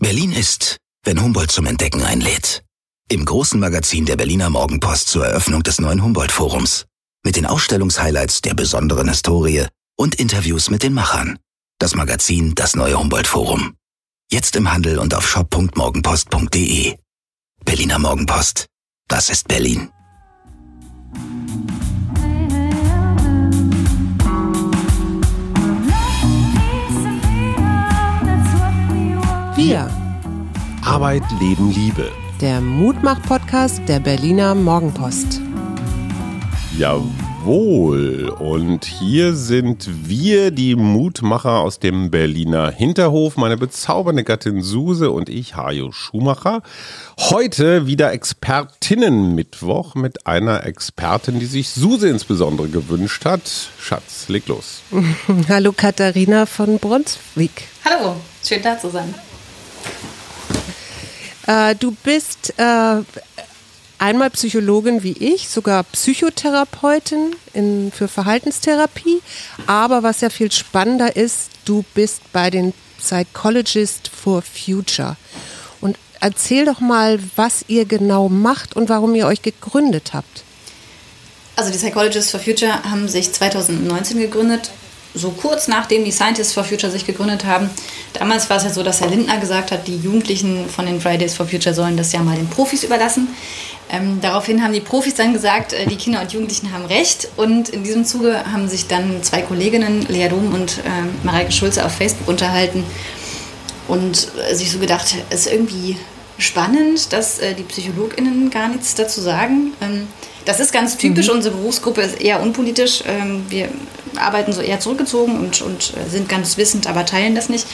Berlin ist, wenn Humboldt zum Entdecken einlädt. Im großen Magazin der Berliner Morgenpost zur Eröffnung des neuen Humboldt-Forums. Mit den Ausstellungshighlights der besonderen Historie und Interviews mit den Machern. Das Magazin Das neue Humboldt-Forum. Jetzt im Handel und auf shop.morgenpost.de. Berliner Morgenpost. Das ist Berlin. Wir. Arbeit, Leben, Liebe. Der Mutmach-Podcast der Berliner Morgenpost. Jawohl. Und hier sind wir, die Mutmacher aus dem Berliner Hinterhof, meine bezaubernde Gattin Suse und ich, Hajo Schumacher. Heute wieder Expertinnen-Mittwoch mit einer Expertin, die sich Suse insbesondere gewünscht hat. Schatz, leg los. Hallo Katharina von Brunswick. Hallo, schön da zu sein. Äh, du bist äh, einmal Psychologin wie ich, sogar Psychotherapeutin in, für Verhaltenstherapie. Aber was ja viel spannender ist, du bist bei den Psychologist for Future. Und erzähl doch mal, was ihr genau macht und warum ihr euch gegründet habt. Also die Psychologists for Future haben sich 2019 gegründet so kurz nachdem die Scientists for Future sich gegründet haben. Damals war es ja so, dass Herr Lindner gesagt hat, die Jugendlichen von den Fridays for Future sollen das ja mal den Profis überlassen. Ähm, daraufhin haben die Profis dann gesagt, äh, die Kinder und Jugendlichen haben recht. Und in diesem Zuge haben sich dann zwei Kolleginnen, Lea Dom und äh, Mareike Schulze, auf Facebook unterhalten und äh, sich so gedacht, es ist irgendwie spannend, dass äh, die PsychologInnen gar nichts dazu sagen. Ähm, das ist ganz typisch. Mhm. Unsere Berufsgruppe ist eher unpolitisch. Ähm, wir arbeiten so eher zurückgezogen und, und sind ganz wissend, aber teilen das nicht.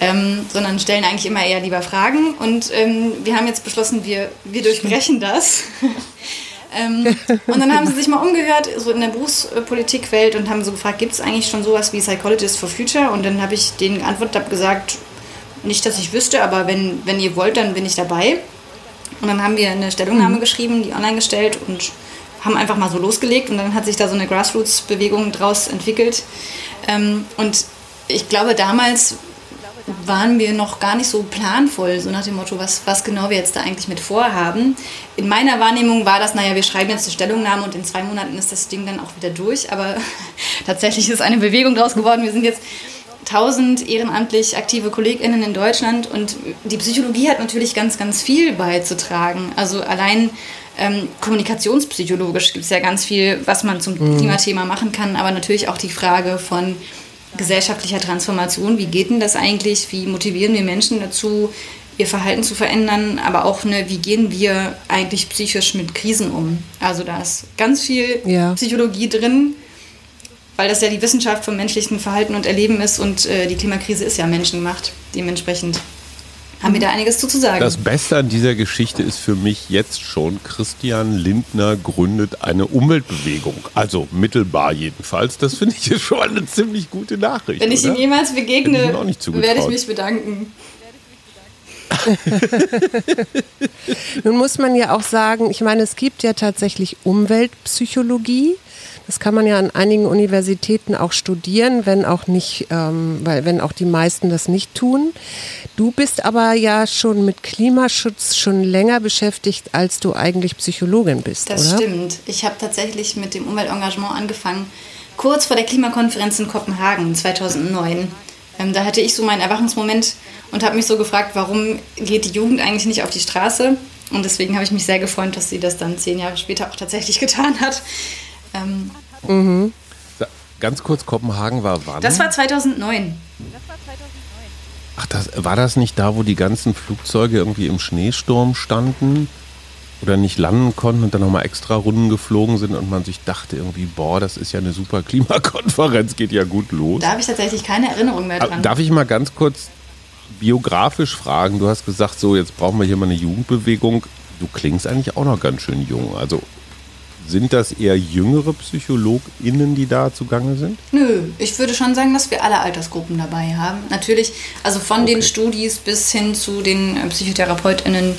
Ähm, sondern stellen eigentlich immer eher lieber Fragen. Und ähm, wir haben jetzt beschlossen, wir, wir durchbrechen das. ähm, und dann haben sie sich mal umgehört, so in der Berufspolitikwelt, und haben so gefragt, gibt es eigentlich schon sowas wie Psychologist for Future? Und dann habe ich denen geantwortet, habe gesagt, nicht, dass ich wüsste, aber wenn, wenn ihr wollt, dann bin ich dabei. Und dann haben wir eine Stellungnahme mhm. geschrieben, die online gestellt und haben einfach mal so losgelegt und dann hat sich da so eine Grassroots-Bewegung draus entwickelt. Ähm, und ich glaube, damals waren wir noch gar nicht so planvoll, so nach dem Motto, was, was genau wir jetzt da eigentlich mit vorhaben. In meiner Wahrnehmung war das, naja, wir schreiben jetzt eine Stellungnahme und in zwei Monaten ist das Ding dann auch wieder durch. Aber tatsächlich ist eine Bewegung draus geworden. Wir sind jetzt 1000 ehrenamtlich aktive KollegInnen in Deutschland und die Psychologie hat natürlich ganz, ganz viel beizutragen. Also allein ähm, kommunikationspsychologisch gibt es ja ganz viel, was man zum mhm. Klimathema machen kann, aber natürlich auch die Frage von gesellschaftlicher Transformation. Wie geht denn das eigentlich? Wie motivieren wir Menschen dazu, ihr Verhalten zu verändern? Aber auch, ne, wie gehen wir eigentlich psychisch mit Krisen um? Also da ist ganz viel ja. Psychologie drin weil das ja die Wissenschaft vom menschlichen Verhalten und Erleben ist und äh, die Klimakrise ist ja menschengemacht. Dementsprechend haben wir da einiges zu, zu sagen. Das Beste an dieser Geschichte ist für mich jetzt schon, Christian Lindner gründet eine Umweltbewegung. Also mittelbar jedenfalls. Das finde ich jetzt schon eine ziemlich gute Nachricht. Wenn ich ihm jemals begegne, werde ich mich bedanken. Nun muss man ja auch sagen, ich meine, es gibt ja tatsächlich Umweltpsychologie. Das kann man ja an einigen Universitäten auch studieren, wenn auch nicht, ähm, weil wenn auch die meisten das nicht tun. Du bist aber ja schon mit Klimaschutz schon länger beschäftigt, als du eigentlich Psychologin bist, das oder? Stimmt. Ich habe tatsächlich mit dem Umweltengagement angefangen, kurz vor der Klimakonferenz in Kopenhagen 2009. Ähm, da hatte ich so meinen Erwachungsmoment und habe mich so gefragt, warum geht die Jugend eigentlich nicht auf die Straße? Und deswegen habe ich mich sehr gefreut, dass sie das dann zehn Jahre später auch tatsächlich getan hat. Ähm, mhm. Ganz kurz, Kopenhagen war wann? Das war 2009. Ach, das, war das nicht da, wo die ganzen Flugzeuge irgendwie im Schneesturm standen? Oder nicht landen konnten und dann nochmal extra Runden geflogen sind und man sich dachte irgendwie, boah, das ist ja eine super Klimakonferenz, geht ja gut los. Da habe ich tatsächlich keine Erinnerung mehr dran. Darf ich mal ganz kurz biografisch fragen? Du hast gesagt, so, jetzt brauchen wir hier mal eine Jugendbewegung. Du klingst eigentlich auch noch ganz schön jung. Also sind das eher jüngere PsychologInnen, die da zugange sind? Nö, ich würde schon sagen, dass wir alle Altersgruppen dabei haben. Natürlich, also von okay. den Studis bis hin zu den äh, PsychotherapeutInnen,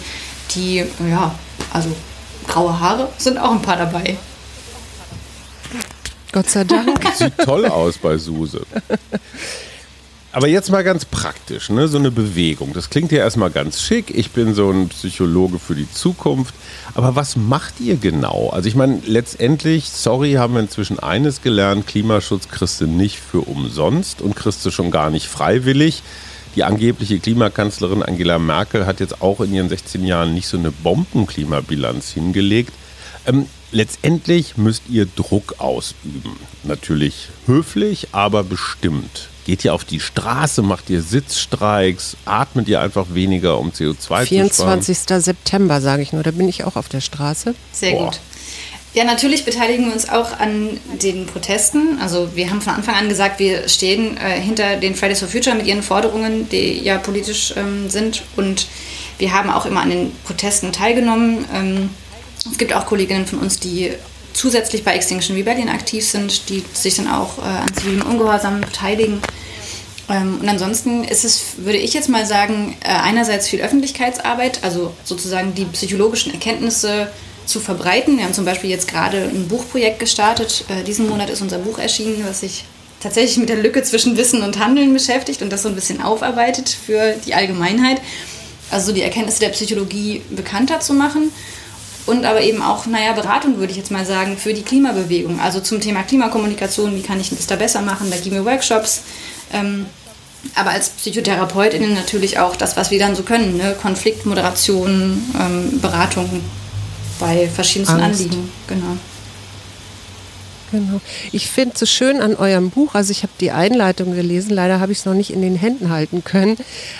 die, ja, also graue Haare sind auch ein paar dabei. Gott sei Dank. Sieht toll aus bei Suse. Aber jetzt mal ganz praktisch, ne? so eine Bewegung. Das klingt ja erstmal ganz schick. Ich bin so ein Psychologe für die Zukunft. Aber was macht ihr genau? Also ich meine, letztendlich, sorry, haben wir inzwischen eines gelernt, Klimaschutz kriegst du nicht für umsonst und kriegst du schon gar nicht freiwillig. Die angebliche Klimakanzlerin Angela Merkel hat jetzt auch in ihren 16 Jahren nicht so eine Bombenklimabilanz hingelegt. Ähm, letztendlich müsst ihr Druck ausüben. Natürlich höflich, aber bestimmt. Geht ihr auf die Straße, macht ihr Sitzstreiks, atmet ihr einfach weniger, um CO2 24. zu sparen? 24. September, sage ich nur, da bin ich auch auf der Straße. Sehr Boah. gut. Ja, natürlich beteiligen wir uns auch an den Protesten. Also wir haben von Anfang an gesagt, wir stehen äh, hinter den Fridays for Future mit ihren Forderungen, die ja politisch ähm, sind. Und wir haben auch immer an den Protesten teilgenommen. Ähm, es gibt auch Kolleginnen von uns, die zusätzlich bei Extinction Rebellion aktiv sind, die sich dann auch äh, an zivilem Ungehorsam beteiligen. Ähm, und ansonsten ist es, würde ich jetzt mal sagen, äh, einerseits viel Öffentlichkeitsarbeit, also sozusagen die psychologischen Erkenntnisse zu verbreiten. Wir haben zum Beispiel jetzt gerade ein Buchprojekt gestartet. Äh, diesen Monat ist unser Buch erschienen, was sich tatsächlich mit der Lücke zwischen Wissen und Handeln beschäftigt und das so ein bisschen aufarbeitet für die Allgemeinheit. Also die Erkenntnisse der Psychologie bekannter zu machen und aber eben auch, naja, Beratung würde ich jetzt mal sagen, für die Klimabewegung. Also zum Thema Klimakommunikation, wie kann ich das da besser machen? Da geben wir Workshops. Ähm, aber als PsychotherapeutInnen natürlich auch das, was wir dann so können, ne? Konfliktmoderation, ähm, Beratung bei verschiedensten Angst. Anliegen. Genau. Genau. Ich finde es so schön an eurem Buch, also ich habe die Einleitung gelesen, leider habe ich es noch nicht in den Händen halten können,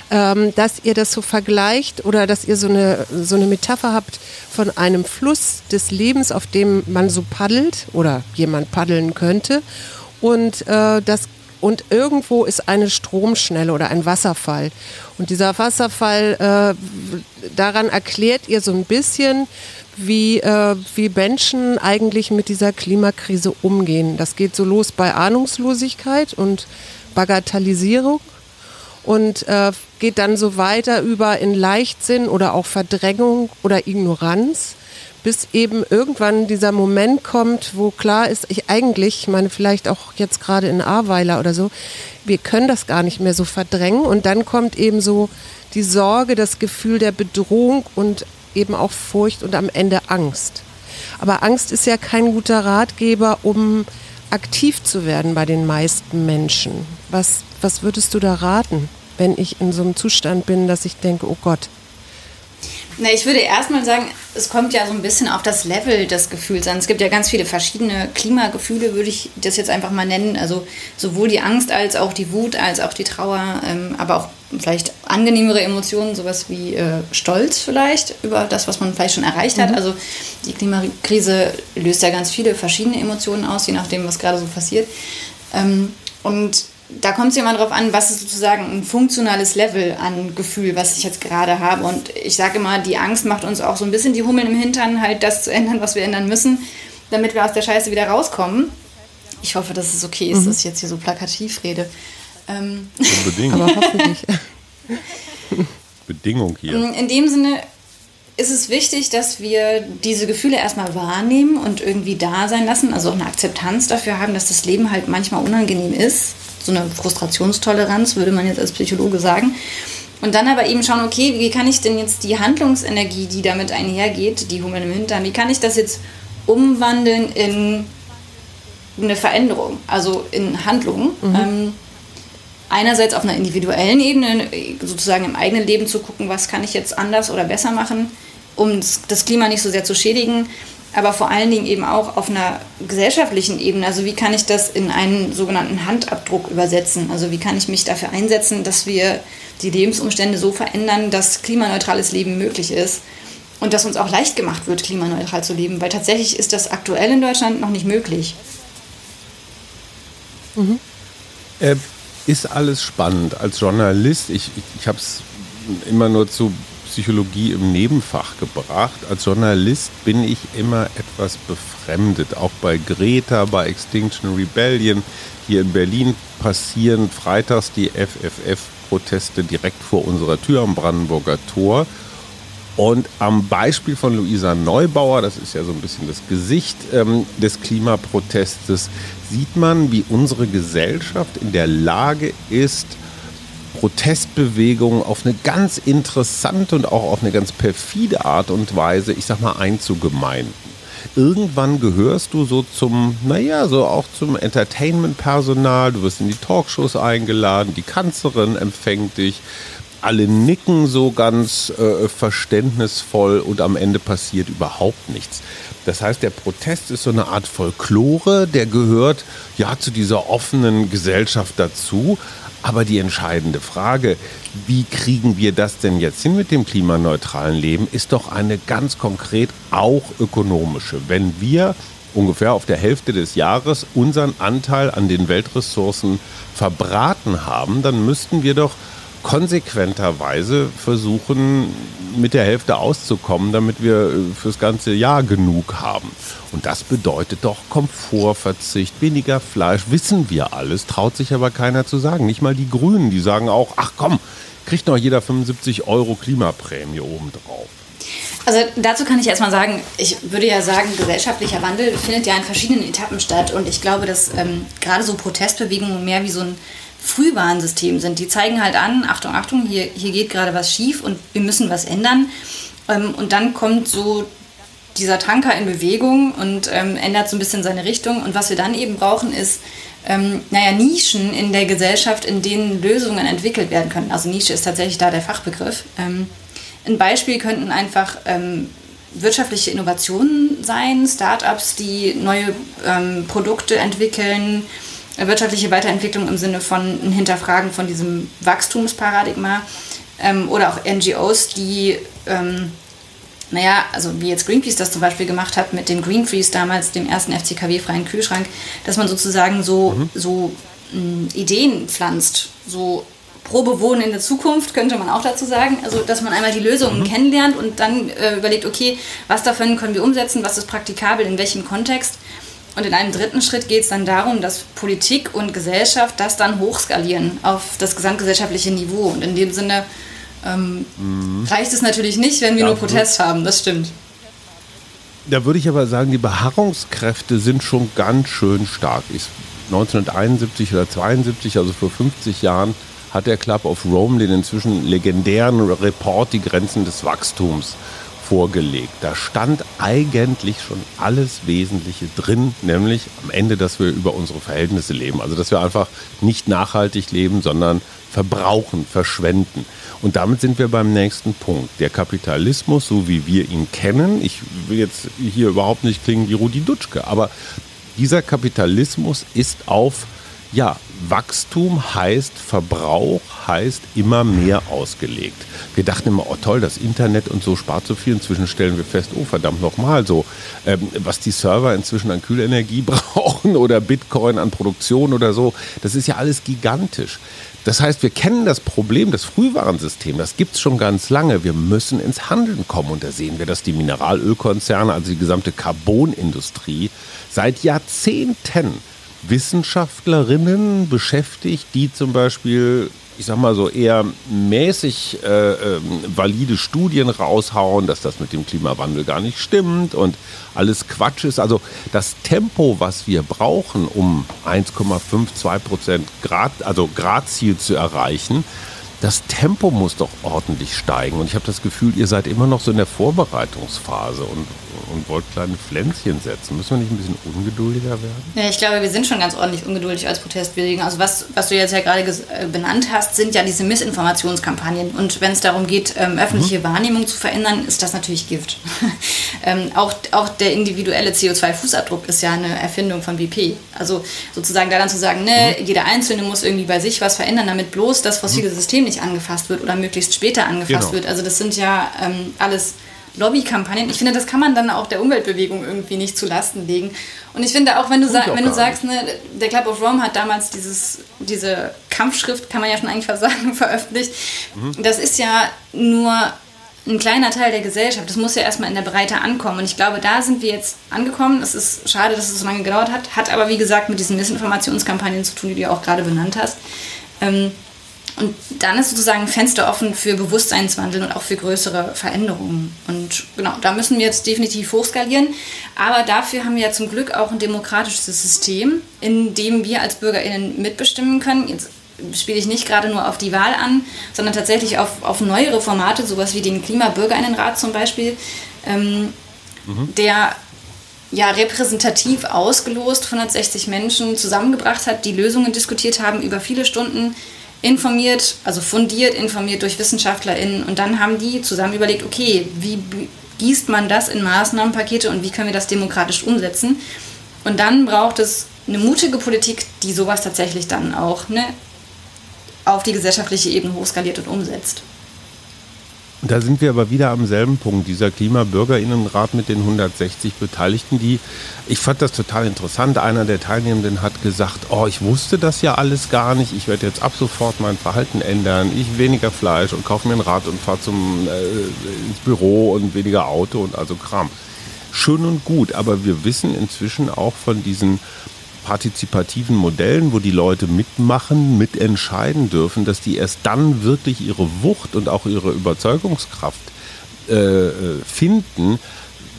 ähm, dass ihr das so vergleicht oder dass ihr so eine, so eine Metapher habt von einem Fluss des Lebens, auf dem man so paddelt oder jemand paddeln könnte und äh, das und irgendwo ist eine Stromschnelle oder ein Wasserfall. Und dieser Wasserfall, äh, daran erklärt ihr so ein bisschen, wie, äh, wie Menschen eigentlich mit dieser Klimakrise umgehen. Das geht so los bei Ahnungslosigkeit und Bagatellisierung und äh, geht dann so weiter über in Leichtsinn oder auch Verdrängung oder Ignoranz, bis eben irgendwann dieser Moment kommt, wo klar ist, ich eigentlich, ich meine vielleicht auch jetzt gerade in Ahrweiler oder so, wir können das gar nicht mehr so verdrängen und dann kommt eben so die Sorge, das Gefühl der Bedrohung und eben auch Furcht und am Ende Angst. Aber Angst ist ja kein guter Ratgeber, um aktiv zu werden bei den meisten Menschen. Was, was würdest du da raten, wenn ich in so einem Zustand bin, dass ich denke, oh Gott, na, ich würde erstmal sagen, es kommt ja so ein bisschen auf das Level des Gefühls an. Es gibt ja ganz viele verschiedene Klimagefühle, würde ich das jetzt einfach mal nennen. Also sowohl die Angst als auch die Wut, als auch die Trauer, ähm, aber auch vielleicht angenehmere Emotionen, sowas wie äh, Stolz vielleicht über das, was man vielleicht schon erreicht hat. Mhm. Also die Klimakrise löst ja ganz viele verschiedene Emotionen aus, je nachdem, was gerade so passiert. Ähm, und da kommt es immer darauf an, was ist sozusagen ein funktionales Level an Gefühl, was ich jetzt gerade habe. Und ich sage immer, die Angst macht uns auch so ein bisschen die Hummeln im Hintern, halt das zu ändern, was wir ändern müssen, damit wir aus der Scheiße wieder rauskommen. Ich hoffe, dass es okay ist, mhm. dass ich jetzt hier so plakativ rede. Ähm. Unbedingt. Aber hoffentlich. Bedingung hier. In dem Sinne ist es wichtig, dass wir diese Gefühle erstmal wahrnehmen und irgendwie da sein lassen, also auch eine Akzeptanz dafür haben, dass das Leben halt manchmal unangenehm ist so eine Frustrationstoleranz, würde man jetzt als Psychologe sagen. Und dann aber eben schauen, okay, wie kann ich denn jetzt die Handlungsenergie, die damit einhergeht, die Hummeln im Hintern, wie kann ich das jetzt umwandeln in eine Veränderung, also in Handlungen? Mhm. Ähm, einerseits auf einer individuellen Ebene, sozusagen im eigenen Leben zu gucken, was kann ich jetzt anders oder besser machen, um das Klima nicht so sehr zu schädigen aber vor allen Dingen eben auch auf einer gesellschaftlichen Ebene. Also wie kann ich das in einen sogenannten Handabdruck übersetzen? Also wie kann ich mich dafür einsetzen, dass wir die Lebensumstände so verändern, dass klimaneutrales Leben möglich ist und dass uns auch leicht gemacht wird, klimaneutral zu leben, weil tatsächlich ist das aktuell in Deutschland noch nicht möglich. Mhm. Äh, ist alles spannend. Als Journalist, ich, ich, ich habe es immer nur zu Psychologie im Nebenfach gebracht. Als Journalist bin ich immer etwas befremdet. Auch bei Greta, bei Extinction Rebellion. Hier in Berlin passieren freitags die FFF-Proteste direkt vor unserer Tür am Brandenburger Tor. Und am Beispiel von Luisa Neubauer, das ist ja so ein bisschen das Gesicht ähm, des Klimaprotestes, sieht man, wie unsere Gesellschaft in der Lage ist, Protestbewegung auf eine ganz interessante und auch auf eine ganz perfide Art und Weise, ich sag mal, einzugemeinden. Irgendwann gehörst du so zum, naja, so auch zum Entertainment-Personal. Du wirst in die Talkshows eingeladen, die Kanzlerin empfängt dich alle nicken so ganz äh, verständnisvoll und am Ende passiert überhaupt nichts. Das heißt, der Protest ist so eine Art Folklore, der gehört ja zu dieser offenen Gesellschaft dazu. Aber die entscheidende Frage, wie kriegen wir das denn jetzt hin mit dem klimaneutralen Leben, ist doch eine ganz konkret auch ökonomische. Wenn wir ungefähr auf der Hälfte des Jahres unseren Anteil an den Weltressourcen verbraten haben, dann müssten wir doch konsequenterweise versuchen, mit der Hälfte auszukommen, damit wir äh, fürs ganze Jahr genug haben. Und das bedeutet doch Komfortverzicht, weniger Fleisch, wissen wir alles, traut sich aber keiner zu sagen. Nicht mal die Grünen, die sagen auch, ach komm, kriegt noch jeder 75 Euro Klimaprämie obendrauf. Also dazu kann ich erstmal sagen, ich würde ja sagen, gesellschaftlicher Wandel findet ja in verschiedenen Etappen statt. Und ich glaube, dass ähm, gerade so Protestbewegungen mehr wie so ein Frühwarnsystem sind. Die zeigen halt an, Achtung, Achtung, hier, hier geht gerade was schief und wir müssen was ändern. Ähm, und dann kommt so dieser Tanker in Bewegung und ähm, ändert so ein bisschen seine Richtung. Und was wir dann eben brauchen, ist, ähm, naja, Nischen in der Gesellschaft, in denen Lösungen entwickelt werden können. Also Nische ist tatsächlich da der Fachbegriff. Ähm, ein Beispiel könnten einfach ähm, wirtschaftliche Innovationen sein, Startups, die neue ähm, Produkte entwickeln, wirtschaftliche Weiterentwicklung im Sinne von ein Hinterfragen von diesem Wachstumsparadigma ähm, oder auch NGOs, die, ähm, naja, also wie jetzt Greenpeace das zum Beispiel gemacht hat mit dem Green Freeze damals, dem ersten FCKW-freien Kühlschrank, dass man sozusagen so, mhm. so mh, mm, Ideen pflanzt, so pro Bewohnen in der Zukunft, könnte man auch dazu sagen. Also, dass man einmal die Lösungen mhm. kennenlernt und dann äh, überlegt, okay, was davon können wir umsetzen, was ist praktikabel, in welchem Kontext. Und in einem dritten Schritt geht es dann darum, dass Politik und Gesellschaft das dann hochskalieren auf das gesamtgesellschaftliche Niveau. Und in dem Sinne ähm, mhm. reicht es natürlich nicht, wenn wir ja, nur Protest haben, das stimmt. Da würde ich aber sagen, die Beharrungskräfte sind schon ganz schön stark. Ich, 1971 oder 72, also vor 50 Jahren, hat der Club of Rome den inzwischen legendären Report Die Grenzen des Wachstums vorgelegt. Da stand eigentlich schon alles Wesentliche drin, nämlich am Ende, dass wir über unsere Verhältnisse leben. Also dass wir einfach nicht nachhaltig leben, sondern verbrauchen, verschwenden. Und damit sind wir beim nächsten Punkt. Der Kapitalismus, so wie wir ihn kennen, ich will jetzt hier überhaupt nicht klingen wie Rudi Dutschke, aber dieser Kapitalismus ist auf ja, Wachstum heißt Verbrauch, heißt immer mehr ausgelegt. Wir dachten immer, oh toll, das Internet und so spart so viel. Inzwischen stellen wir fest, oh verdammt nochmal, so, ähm, was die Server inzwischen an Kühlenergie brauchen oder Bitcoin an Produktion oder so, das ist ja alles gigantisch. Das heißt, wir kennen das Problem, das Frühwarensystem, das gibt es schon ganz lange. Wir müssen ins Handeln kommen. Und da sehen wir, dass die Mineralölkonzerne, also die gesamte Carbonindustrie, seit Jahrzehnten Wissenschaftlerinnen beschäftigt, die zum Beispiel, ich sag mal so, eher mäßig äh, äh, valide Studien raushauen, dass das mit dem Klimawandel gar nicht stimmt und alles Quatsch ist. Also das Tempo, was wir brauchen, um 1,52 Prozent Grad, also Gradziel zu erreichen, das Tempo muss doch ordentlich steigen. Und ich habe das Gefühl, ihr seid immer noch so in der Vorbereitungsphase und und wollt kleine Pflänzchen setzen. Müssen wir nicht ein bisschen ungeduldiger werden? Ja, ich glaube, wir sind schon ganz ordentlich ungeduldig als Protestbewegung. Also was, was du jetzt ja gerade äh, benannt hast, sind ja diese Missinformationskampagnen. Und wenn es darum geht, ähm, öffentliche mhm. Wahrnehmung zu verändern, ist das natürlich Gift. ähm, auch, auch der individuelle CO2-Fußabdruck ist ja eine Erfindung von BP. Also sozusagen daran zu sagen, ne, mhm. jeder Einzelne muss irgendwie bei sich was verändern, damit bloß das fossile mhm. System nicht angefasst wird oder möglichst später angefasst genau. wird. Also das sind ja ähm, alles Lobbykampagnen. Ich finde, das kann man dann auch der Umweltbewegung irgendwie nicht zu Lasten legen. Und ich finde auch, wenn du, sa wenn du sagst, ne, der Club of Rome hat damals dieses, diese Kampfschrift, kann man ja schon eigentlich fast sagen, veröffentlicht. Mhm. Das ist ja nur ein kleiner Teil der Gesellschaft. Das muss ja erstmal in der Breite ankommen. Und ich glaube, da sind wir jetzt angekommen. Es ist schade, dass es so lange gedauert hat. Hat aber, wie gesagt, mit diesen Missinformationskampagnen zu tun, die du ja auch gerade benannt hast. Ähm, und dann ist sozusagen ein Fenster offen für Bewusstseinswandel und auch für größere Veränderungen. Und genau, da müssen wir jetzt definitiv hochskalieren. Aber dafür haben wir ja zum Glück auch ein demokratisches System, in dem wir als BürgerInnen mitbestimmen können. Jetzt spiele ich nicht gerade nur auf die Wahl an, sondern tatsächlich auf, auf neuere Formate, sowas wie den Klimabürgerinnenrat zum Beispiel, ähm, mhm. der ja repräsentativ ausgelost 160 Menschen zusammengebracht hat, die Lösungen diskutiert haben über viele Stunden informiert, also fundiert informiert durch WissenschaftlerInnen und dann haben die zusammen überlegt, okay, wie gießt man das in Maßnahmenpakete und wie können wir das demokratisch umsetzen? Und dann braucht es eine mutige Politik, die sowas tatsächlich dann auch ne, auf die gesellschaftliche Ebene hochskaliert und umsetzt. Da sind wir aber wieder am selben Punkt. Dieser Klimabürgerinnenrat mit den 160 Beteiligten, die, ich fand das total interessant. Einer der Teilnehmenden hat gesagt, oh, ich wusste das ja alles gar nicht. Ich werde jetzt ab sofort mein Verhalten ändern. Ich weniger Fleisch und kaufe mir ein Rad und fahre zum äh, ins Büro und weniger Auto und also Kram. Schön und gut, aber wir wissen inzwischen auch von diesen partizipativen Modellen, wo die Leute mitmachen, mitentscheiden dürfen, dass die erst dann wirklich ihre Wucht und auch ihre Überzeugungskraft äh, äh, finden,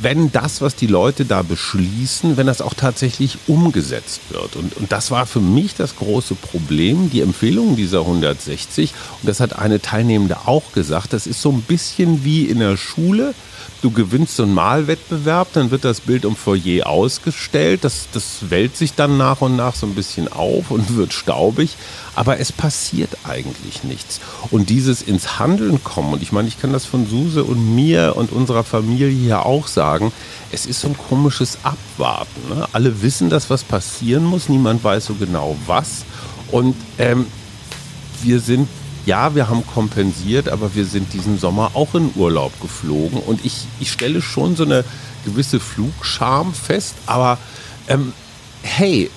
wenn das, was die Leute da beschließen, wenn das auch tatsächlich umgesetzt wird. Und, und das war für mich das große Problem, die Empfehlung dieser 160. Und das hat eine Teilnehmende auch gesagt. Das ist so ein bisschen wie in der Schule du gewinnst so einen Malwettbewerb, dann wird das Bild im Foyer ausgestellt. Das, das wellt sich dann nach und nach so ein bisschen auf und wird staubig. Aber es passiert eigentlich nichts. Und dieses ins Handeln kommen, und ich meine, ich kann das von Suse und mir und unserer Familie hier auch sagen, es ist so ein komisches Abwarten. Ne? Alle wissen, dass was passieren muss, niemand weiß so genau was. Und ähm, wir sind ja, wir haben kompensiert, aber wir sind diesen Sommer auch in Urlaub geflogen und ich, ich stelle schon so eine gewisse Flugscham fest, aber ähm, hey,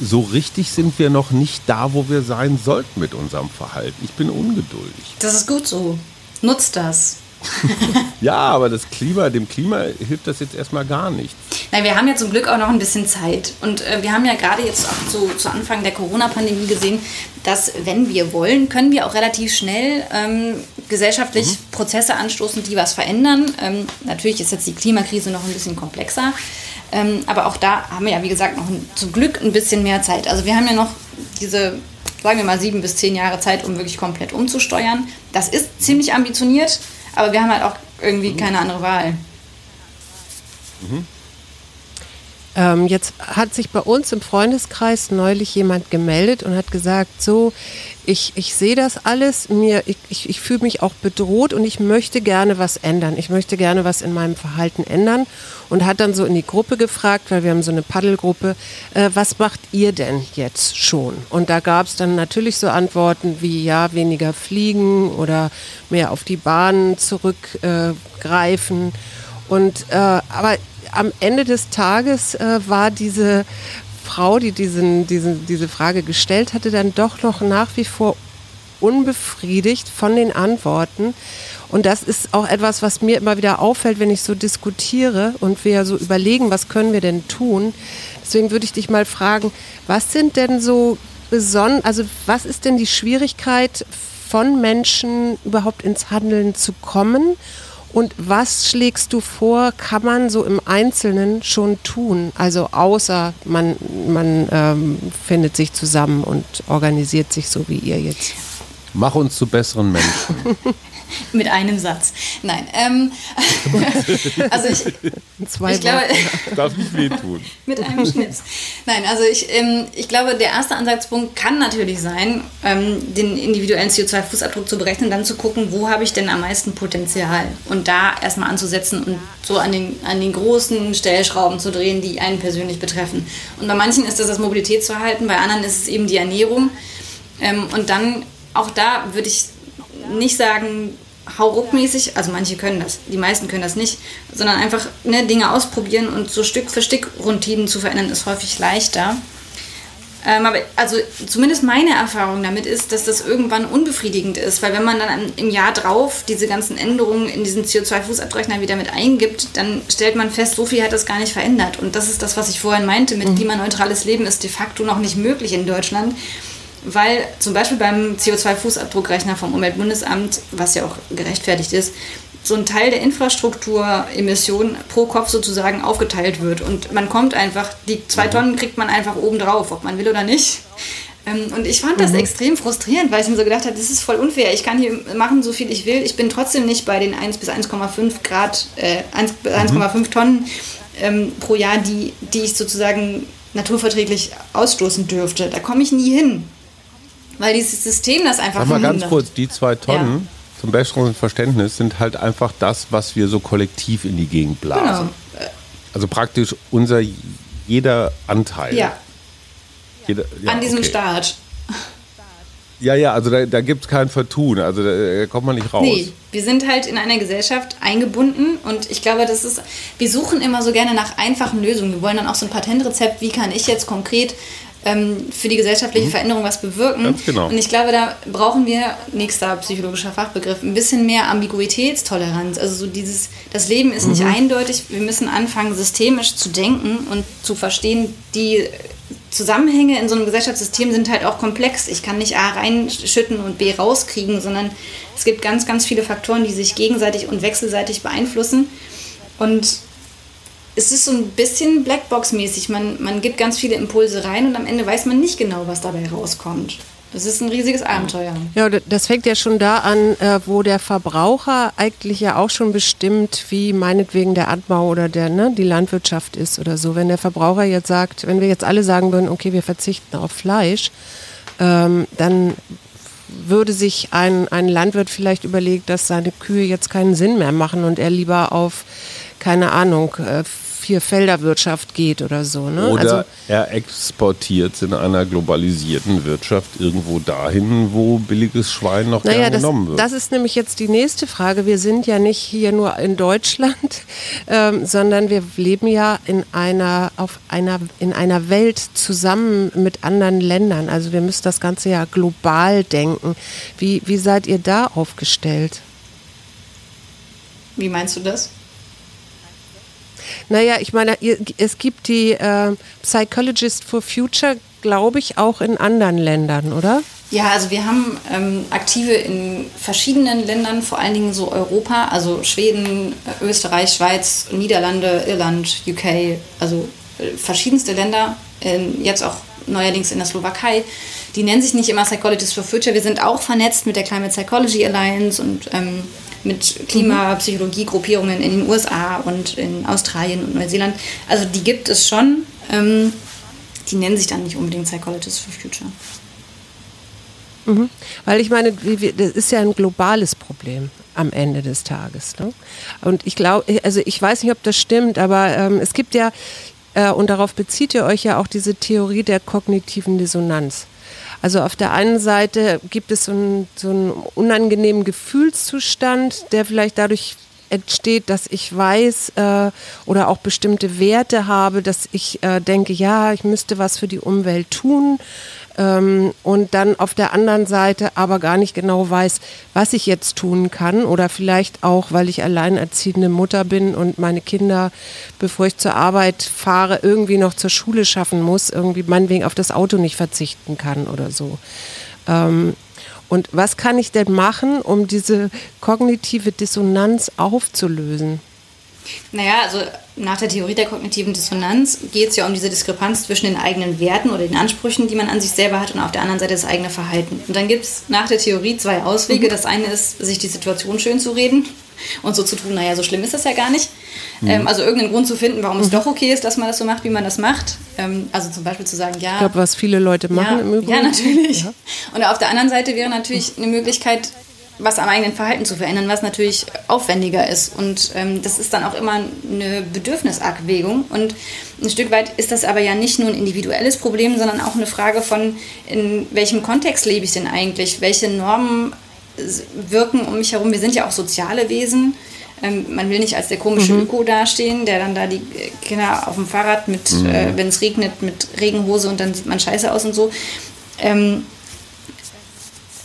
so richtig sind wir noch nicht da, wo wir sein sollten mit unserem Verhalten. Ich bin ungeduldig. Das ist gut so. Nutzt das. ja, aber das Klima, dem Klima hilft das jetzt erstmal gar nichts. Nein, wir haben ja zum Glück auch noch ein bisschen Zeit. Und äh, wir haben ja gerade jetzt auch zu, zu Anfang der Corona-Pandemie gesehen, dass, wenn wir wollen, können wir auch relativ schnell ähm, gesellschaftlich mhm. Prozesse anstoßen, die was verändern. Ähm, natürlich ist jetzt die Klimakrise noch ein bisschen komplexer. Ähm, aber auch da haben wir ja, wie gesagt, noch ein, zum Glück ein bisschen mehr Zeit. Also wir haben ja noch diese, sagen wir mal, sieben bis zehn Jahre Zeit, um wirklich komplett umzusteuern. Das ist ziemlich ambitioniert. Aber wir haben halt auch irgendwie keine andere Wahl. Mhm. Ähm, jetzt hat sich bei uns im Freundeskreis neulich jemand gemeldet und hat gesagt, so, ich, ich sehe das alles, mir, ich, ich, fühle mich auch bedroht und ich möchte gerne was ändern. Ich möchte gerne was in meinem Verhalten ändern und hat dann so in die Gruppe gefragt, weil wir haben so eine Paddelgruppe, äh, was macht ihr denn jetzt schon? Und da gab es dann natürlich so Antworten wie, ja, weniger fliegen oder mehr auf die Bahn zurückgreifen. Äh, und äh, aber am Ende des Tages äh, war diese Frau, die diesen, diesen, diese Frage gestellt hatte, dann doch noch nach wie vor unbefriedigt von den Antworten. Und das ist auch etwas, was mir immer wieder auffällt, wenn ich so diskutiere und wir so überlegen, was können wir denn tun. Deswegen würde ich dich mal fragen, was sind denn so besonders, also was ist denn die Schwierigkeit von Menschen überhaupt ins Handeln zu kommen? Und was schlägst du vor, kann man so im Einzelnen schon tun? Also außer man, man ähm, findet sich zusammen und organisiert sich so wie ihr jetzt. Mach uns zu besseren Menschen. Mit einem Satz. Nein. Ähm, also ich, Zwei ich glaube, darf nicht wehtun. Mit einem Schnips. Nein, also ich, ähm, ich glaube, der erste Ansatzpunkt kann natürlich sein, ähm, den individuellen CO2-Fußabdruck zu berechnen, dann zu gucken, wo habe ich denn am meisten Potenzial und da erstmal anzusetzen und so an den, an den großen Stellschrauben zu drehen, die einen persönlich betreffen. Und bei manchen ist das das Mobilitätsverhalten, bei anderen ist es eben die Ernährung. Ähm, und dann auch da würde ich nicht sagen, hauruckmäßig, also manche können das, die meisten können das nicht, sondern einfach ne, Dinge ausprobieren und so Stück für Stück Routinen zu verändern, ist häufig leichter. Ähm, aber also zumindest meine Erfahrung damit ist, dass das irgendwann unbefriedigend ist, weil wenn man dann im Jahr drauf diese ganzen Änderungen in diesen CO2-Fußabdrechner wieder mit eingibt, dann stellt man fest, so viel hat das gar nicht verändert. Und das ist das, was ich vorhin meinte, mit mhm. klimaneutrales Leben ist de facto noch nicht möglich in Deutschland weil zum Beispiel beim CO2-Fußabdruckrechner vom Umweltbundesamt, was ja auch gerechtfertigt ist, so ein Teil der Infrastrukturemissionen pro Kopf sozusagen aufgeteilt wird. Und man kommt einfach, die zwei mhm. Tonnen kriegt man einfach oben drauf, ob man will oder nicht. Ähm, und ich fand das mhm. extrem frustrierend, weil ich mir so gedacht habe, das ist voll unfair. Ich kann hier machen, so viel ich will. Ich bin trotzdem nicht bei den 1 bis 1,5 Grad, äh, 1 bis 1,5 mhm. Tonnen ähm, pro Jahr, die, die ich sozusagen naturverträglich ausstoßen dürfte. Da komme ich nie hin. Weil dieses System das einfach Sag mal ganz kurz, die zwei Tonnen ja. zum besseren Verständnis sind halt einfach das, was wir so kollektiv in die Gegend blasen. Genau. Also praktisch unser jeder Anteil. Ja. Jeder, ja An diesem okay. Start. Ja, ja, also da, da gibt es kein Vertun, also da, da, kommt man nicht raus. Nee, wir sind halt in einer Gesellschaft eingebunden und ich glaube, das ist, wir suchen immer so gerne nach einfachen Lösungen. Wir wollen dann auch so ein Patentrezept, wie kann ich jetzt konkret für die gesellschaftliche mhm. Veränderung was bewirken. Ganz genau. Und ich glaube, da brauchen wir, nächster psychologischer Fachbegriff, ein bisschen mehr Ambiguitätstoleranz. Also so dieses, das Leben ist mhm. nicht eindeutig, wir müssen anfangen, systemisch zu denken und zu verstehen, die Zusammenhänge in so einem Gesellschaftssystem sind halt auch komplex. Ich kann nicht A reinschütten und B rauskriegen, sondern es gibt ganz, ganz viele Faktoren, die sich gegenseitig und wechselseitig beeinflussen. Und es ist so ein bisschen Blackbox-mäßig. Man, man gibt ganz viele Impulse rein und am Ende weiß man nicht genau, was dabei rauskommt. Das ist ein riesiges Abenteuer. Ja, das fängt ja schon da an, äh, wo der Verbraucher eigentlich ja auch schon bestimmt, wie meinetwegen der Anbau oder der, ne, die Landwirtschaft ist oder so. Wenn der Verbraucher jetzt sagt, wenn wir jetzt alle sagen würden, okay, wir verzichten auf Fleisch, ähm, dann würde sich ein, ein Landwirt vielleicht überlegen, dass seine Kühe jetzt keinen Sinn mehr machen und er lieber auf, keine Ahnung, äh, Vierfelderwirtschaft geht oder so. Ne? Oder also, er exportiert in einer globalisierten Wirtschaft irgendwo dahin, wo billiges Schwein noch naja, das, genommen wird. Das ist nämlich jetzt die nächste Frage. Wir sind ja nicht hier nur in Deutschland, ähm, sondern wir leben ja in einer, auf einer, in einer Welt zusammen mit anderen Ländern. Also wir müssen das Ganze ja global denken. Wie, wie seid ihr da aufgestellt? Wie meinst du das? Naja, ich meine, es gibt die äh, Psychologist for Future, glaube ich, auch in anderen Ländern, oder? Ja, also wir haben ähm, Aktive in verschiedenen Ländern, vor allen Dingen so Europa, also Schweden, Österreich, Schweiz, Niederlande, Irland, UK, also äh, verschiedenste Länder, äh, jetzt auch neuerdings in der Slowakei. Die nennen sich nicht immer Psychologists for Future. Wir sind auch vernetzt mit der Climate Psychology Alliance und ähm, mit Klimapsychologie-Gruppierungen in den USA und in Australien und Neuseeland. Also die gibt es schon. Ähm, die nennen sich dann nicht unbedingt Psychologists for Future. Mhm. Weil ich meine, das ist ja ein globales Problem am Ende des Tages. Ne? Und ich glaube, also ich weiß nicht, ob das stimmt, aber ähm, es gibt ja, äh, und darauf bezieht ihr euch ja auch diese Theorie der kognitiven Dissonanz. Also auf der einen Seite gibt es so einen, so einen unangenehmen Gefühlszustand, der vielleicht dadurch entsteht, dass ich weiß äh, oder auch bestimmte Werte habe, dass ich äh, denke, ja, ich müsste was für die Umwelt tun, ähm, und dann auf der anderen Seite aber gar nicht genau weiß, was ich jetzt tun kann oder vielleicht auch, weil ich alleinerziehende Mutter bin und meine Kinder, bevor ich zur Arbeit fahre, irgendwie noch zur Schule schaffen muss, irgendwie meinetwegen auf das Auto nicht verzichten kann oder so. Ähm, und was kann ich denn machen, um diese kognitive Dissonanz aufzulösen? Naja, also nach der Theorie der kognitiven Dissonanz geht es ja um diese Diskrepanz zwischen den eigenen Werten oder den Ansprüchen, die man an sich selber hat und auf der anderen Seite das eigene Verhalten. Und dann gibt es nach der Theorie zwei Auswege. Mhm. Das eine ist, sich die Situation schön zu reden und so zu tun, naja, so schlimm ist das ja gar nicht. Mhm. Ähm, also irgendeinen Grund zu finden, warum mhm. es doch okay ist, dass man das so macht, wie man das macht. Ähm, also zum Beispiel zu sagen, ja. Ich glaube, was viele Leute machen ja, im Übrigen. Ja, natürlich. Ja. Und auf der anderen Seite wäre natürlich eine Möglichkeit, was am eigenen Verhalten zu verändern, was natürlich aufwendiger ist. Und ähm, das ist dann auch immer eine Bedürfnisabwägung. Und ein Stück weit ist das aber ja nicht nur ein individuelles Problem, sondern auch eine Frage von, in welchem Kontext lebe ich denn eigentlich? Welche Normen wirken um mich herum? Wir sind ja auch soziale Wesen. Ähm, man will nicht als der komische mhm. Öko dastehen, der dann da die Kinder auf dem Fahrrad mit, mhm. äh, wenn es regnet, mit Regenhose und dann sieht man scheiße aus und so. Ähm,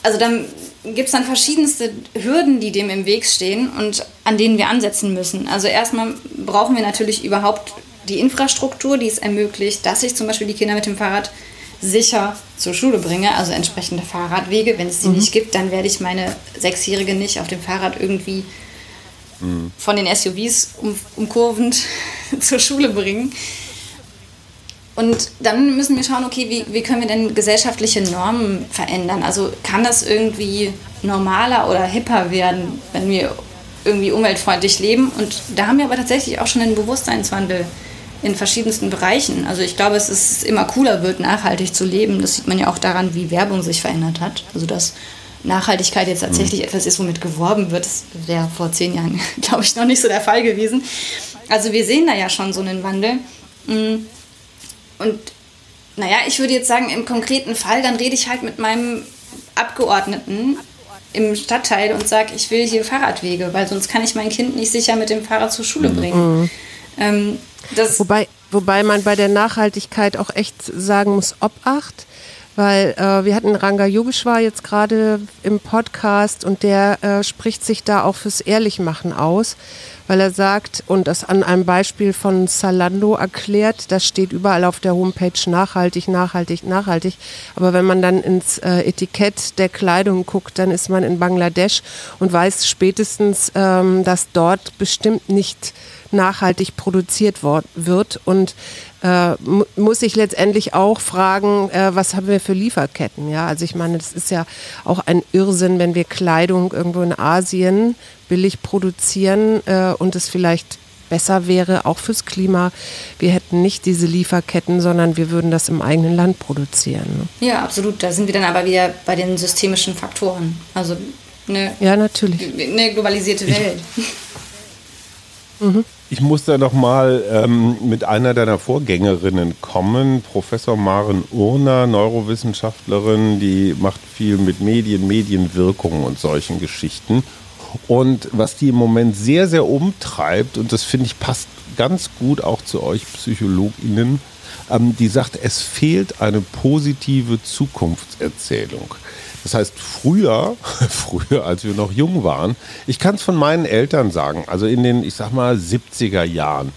also dann gibt es dann verschiedenste Hürden, die dem im Weg stehen und an denen wir ansetzen müssen. Also erstmal brauchen wir natürlich überhaupt die Infrastruktur, die es ermöglicht, dass ich zum Beispiel die Kinder mit dem Fahrrad sicher zur Schule bringe, also entsprechende Fahrradwege. Wenn es die mhm. nicht gibt, dann werde ich meine Sechsjährige nicht auf dem Fahrrad irgendwie mhm. von den SUVs um, umkurvend zur Schule bringen. Und dann müssen wir schauen, okay, wie, wie können wir denn gesellschaftliche Normen verändern? Also kann das irgendwie normaler oder hipper werden, wenn wir irgendwie umweltfreundlich leben? Und da haben wir aber tatsächlich auch schon einen Bewusstseinswandel in verschiedensten Bereichen. Also ich glaube, es ist immer cooler wird, nachhaltig zu leben. Das sieht man ja auch daran, wie Werbung sich verändert hat. Also dass Nachhaltigkeit jetzt tatsächlich mhm. etwas ist, womit geworben wird, das wäre vor zehn Jahren, glaube ich, noch nicht so der Fall gewesen. Also wir sehen da ja schon so einen Wandel. Und naja, ich würde jetzt sagen, im konkreten Fall, dann rede ich halt mit meinem Abgeordneten im Stadtteil und sage, ich will hier Fahrradwege, weil sonst kann ich mein Kind nicht sicher mit dem Fahrrad zur Schule mhm. bringen. Mhm. Ähm, wobei, wobei man bei der Nachhaltigkeit auch echt sagen muss, Obacht weil äh, wir hatten Ranga Yogeshwar jetzt gerade im Podcast und der äh, spricht sich da auch fürs Ehrlichmachen aus, weil er sagt und das an einem Beispiel von Salando erklärt, das steht überall auf der Homepage nachhaltig, nachhaltig, nachhaltig, aber wenn man dann ins äh, Etikett der Kleidung guckt, dann ist man in Bangladesch und weiß spätestens, ähm, dass dort bestimmt nicht nachhaltig produziert wird und äh, muss ich letztendlich auch fragen, äh, was haben wir für Lieferketten? Ja, also ich meine, das ist ja auch ein Irrsinn, wenn wir Kleidung irgendwo in Asien billig produzieren äh, und es vielleicht besser wäre, auch fürs Klima. Wir hätten nicht diese Lieferketten, sondern wir würden das im eigenen Land produzieren. Ne? Ja, absolut. Da sind wir dann aber wieder bei den systemischen Faktoren. Also eine, ja, natürlich. eine globalisierte Welt. mhm. Ich muss da noch mal ähm, mit einer deiner Vorgängerinnen kommen, Professor Maren Urner, Neurowissenschaftlerin, die macht viel mit Medien, Medienwirkungen und solchen Geschichten. Und was die im Moment sehr, sehr umtreibt, und das finde ich passt ganz gut auch zu euch PsychologInnen, ähm, die sagt, es fehlt eine positive Zukunftserzählung. Das heißt, früher, früher, als wir noch jung waren, ich kann es von meinen Eltern sagen, also in den, ich sag mal, 70er Jahren,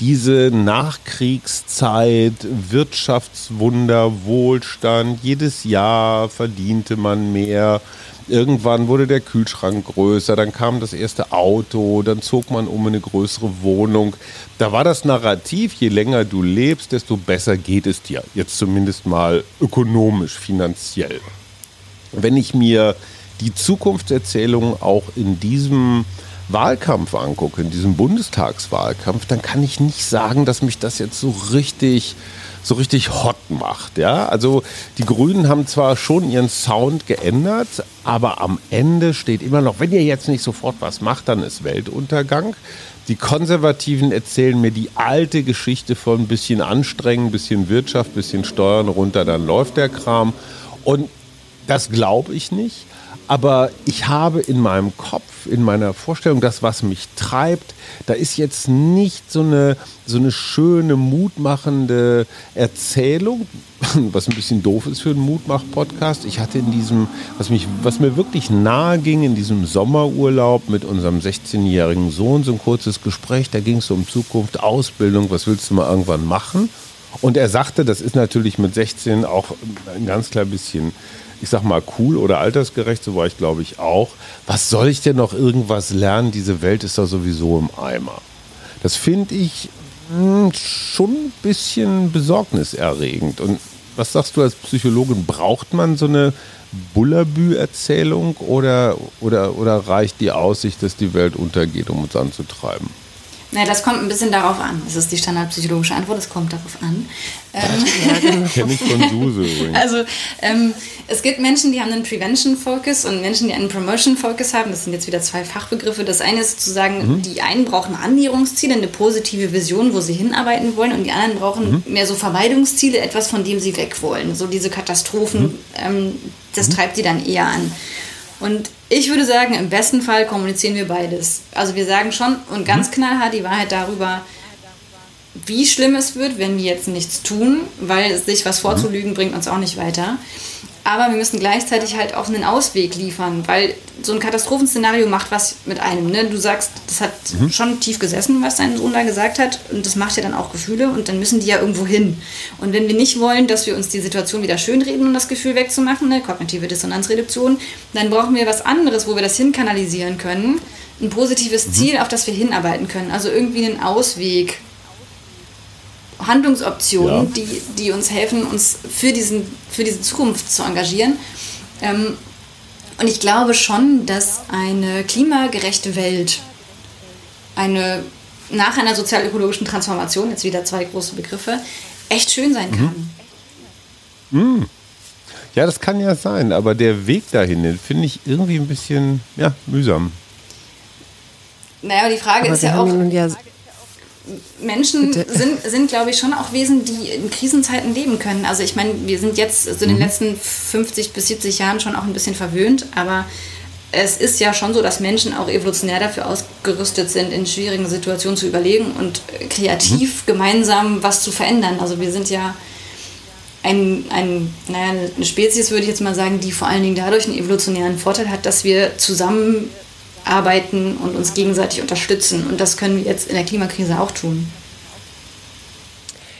diese Nachkriegszeit, Wirtschaftswunder, Wohlstand, jedes Jahr verdiente man mehr. Irgendwann wurde der Kühlschrank größer, dann kam das erste Auto, dann zog man um eine größere Wohnung. Da war das Narrativ, je länger du lebst, desto besser geht es dir. Jetzt zumindest mal ökonomisch, finanziell. Wenn ich mir die Zukunftserzählung auch in diesem Wahlkampf angucke, in diesem Bundestagswahlkampf, dann kann ich nicht sagen, dass mich das jetzt so richtig so richtig hot macht. Ja? Also die Grünen haben zwar schon ihren Sound geändert, aber am Ende steht immer noch, wenn ihr jetzt nicht sofort was macht, dann ist Weltuntergang. Die Konservativen erzählen mir die alte Geschichte von ein bisschen anstrengen, ein bisschen Wirtschaft, ein bisschen Steuern runter, dann läuft der Kram. Und das glaube ich nicht. Aber ich habe in meinem Kopf, in meiner Vorstellung, das, was mich treibt, da ist jetzt nicht so eine, so eine schöne, mutmachende Erzählung, was ein bisschen doof ist für einen Mutmach-Podcast. Ich hatte in diesem, was, mich, was mir wirklich nahe ging, in diesem Sommerurlaub mit unserem 16-jährigen Sohn, so ein kurzes Gespräch, da ging es um Zukunft, Ausbildung, was willst du mal irgendwann machen? Und er sagte, das ist natürlich mit 16 auch ein ganz klein bisschen ich sag mal, cool oder altersgerecht, so war ich glaube ich auch. Was soll ich denn noch irgendwas lernen? Diese Welt ist doch sowieso im Eimer. Das finde ich mh, hm, schon ein bisschen besorgniserregend. Und was sagst du als Psychologin? Braucht man so eine Bullabü-Erzählung oder, oder, oder reicht die Aussicht, dass die Welt untergeht, um uns anzutreiben? Naja, das kommt ein bisschen darauf an. Das ist die standardpsychologische Antwort, es kommt darauf an. Ähm, ja, Kenne ich von Suse übrigens. Also ähm, es gibt Menschen, die haben einen Prevention-Focus und Menschen, die einen Promotion-Focus haben. Das sind jetzt wieder zwei Fachbegriffe. Das eine ist zu sagen, mhm. die einen brauchen Annäherungsziele, eine positive Vision, wo sie hinarbeiten wollen und die anderen brauchen mhm. mehr so Vermeidungsziele, etwas, von dem sie weg wollen. So diese Katastrophen, mhm. ähm, das mhm. treibt sie dann eher an. Und ich würde sagen, im besten Fall kommunizieren wir beides. Also wir sagen schon und ganz mhm. knallhart die Wahrheit darüber, wie schlimm es wird, wenn wir jetzt nichts tun, weil sich was vorzulügen bringt uns auch nicht weiter. Aber wir müssen gleichzeitig halt auch einen Ausweg liefern, weil so ein Katastrophenszenario macht was mit einem. Ne? Du sagst, das hat mhm. schon tief gesessen, was dein Sohn da gesagt hat. Und das macht ja dann auch Gefühle und dann müssen die ja irgendwo hin. Und wenn wir nicht wollen, dass wir uns die Situation wieder schönreden, um das Gefühl wegzumachen, ne? kognitive Dissonanzreduktion, dann brauchen wir was anderes, wo wir das hinkanalisieren können. Ein positives mhm. Ziel, auf das wir hinarbeiten können. Also irgendwie einen Ausweg Handlungsoptionen, Ja. die, die uns helfen, uns für, diesen, für diese Zukunft zu engagieren. Ähm, und ich glaube schon, dass eine klimagerechte Welt, eine nach einer sozial-ökologischen Transformation, jetzt wieder zwei große Begriffe, echt schön sein kann. Ja, das kann ja sein, aber der Weg dahin, den finde ich irgendwie ein bisschen ja, mühsam. Naja, aber die Frage Aber ist ja auch, ja Menschen Bitte. sind, sind glaube ich, schon auch Wesen, die in Krisenzeiten leben können. Also ich meine, wir sind jetzt so in den letzten 50 bis 70 Jahren schon auch ein bisschen verwöhnt, aber es ist ja schon so, dass Menschen auch evolutionär dafür ausgerüstet sind, in schwierigen Situationen zu überlegen und kreativ gemeinsam was zu verändern. Also wir sind ja ein, ein, naja, eine Spezies, würde ich jetzt mal sagen, die vor allen Dingen dadurch einen evolutionären Vorteil hat, dass wir zusammenarbeiten und uns gegenseitig unterstützen. Und das können wir jetzt in der Klimakrise auch tun.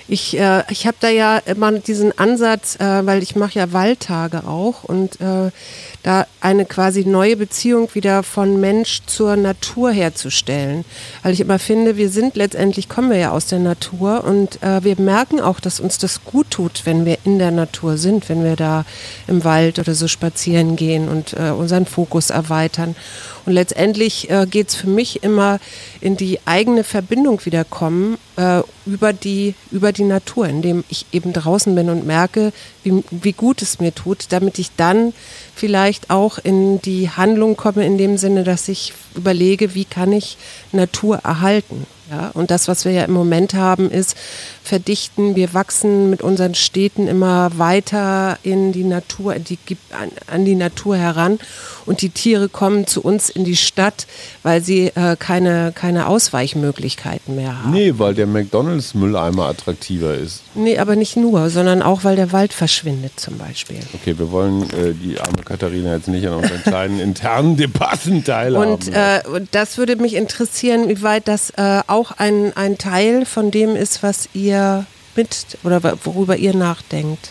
Ich, äh, ich habe da ja immer diesen Ansatz, äh, weil ich mache ja Waldtage auch und äh, da eine quasi neue Beziehung wieder von Mensch zur Natur herzustellen. Weil ich immer finde, wir sind letztendlich, kommen wir ja aus der Natur und äh, wir merken auch, dass uns das gut tut, wenn wir in der Natur sind, wenn wir da im Wald oder so spazieren gehen und äh, unseren Fokus erweitern. Und letztendlich äh, geht es für mich immer in die eigene Verbindung wiederkommen äh, über, die, über die Natur, indem ich eben draußen bin und merke, wie, wie gut es mir tut, damit ich dann vielleicht auch in die Handlung komme, in dem Sinne, dass ich überlege, wie kann ich Natur erhalten. Ja, und das, was wir ja im Moment haben, ist verdichten. Wir wachsen mit unseren Städten immer weiter in die Natur, die, an, an die Natur heran. Und die Tiere kommen zu uns in die Stadt, weil sie äh, keine, keine Ausweichmöglichkeiten mehr haben. Nee, weil der McDonalds-Mülleimer attraktiver ist. Nee, aber nicht nur, sondern auch, weil der Wald verschwindet zum Beispiel. Okay, wir wollen äh, die arme Katharina jetzt nicht an unseren kleinen internen Debatten teilhaben. Und, äh, das würde mich interessieren, wie weit das äh, auch ein, ein Teil von dem ist, was ihr mit oder worüber ihr nachdenkt.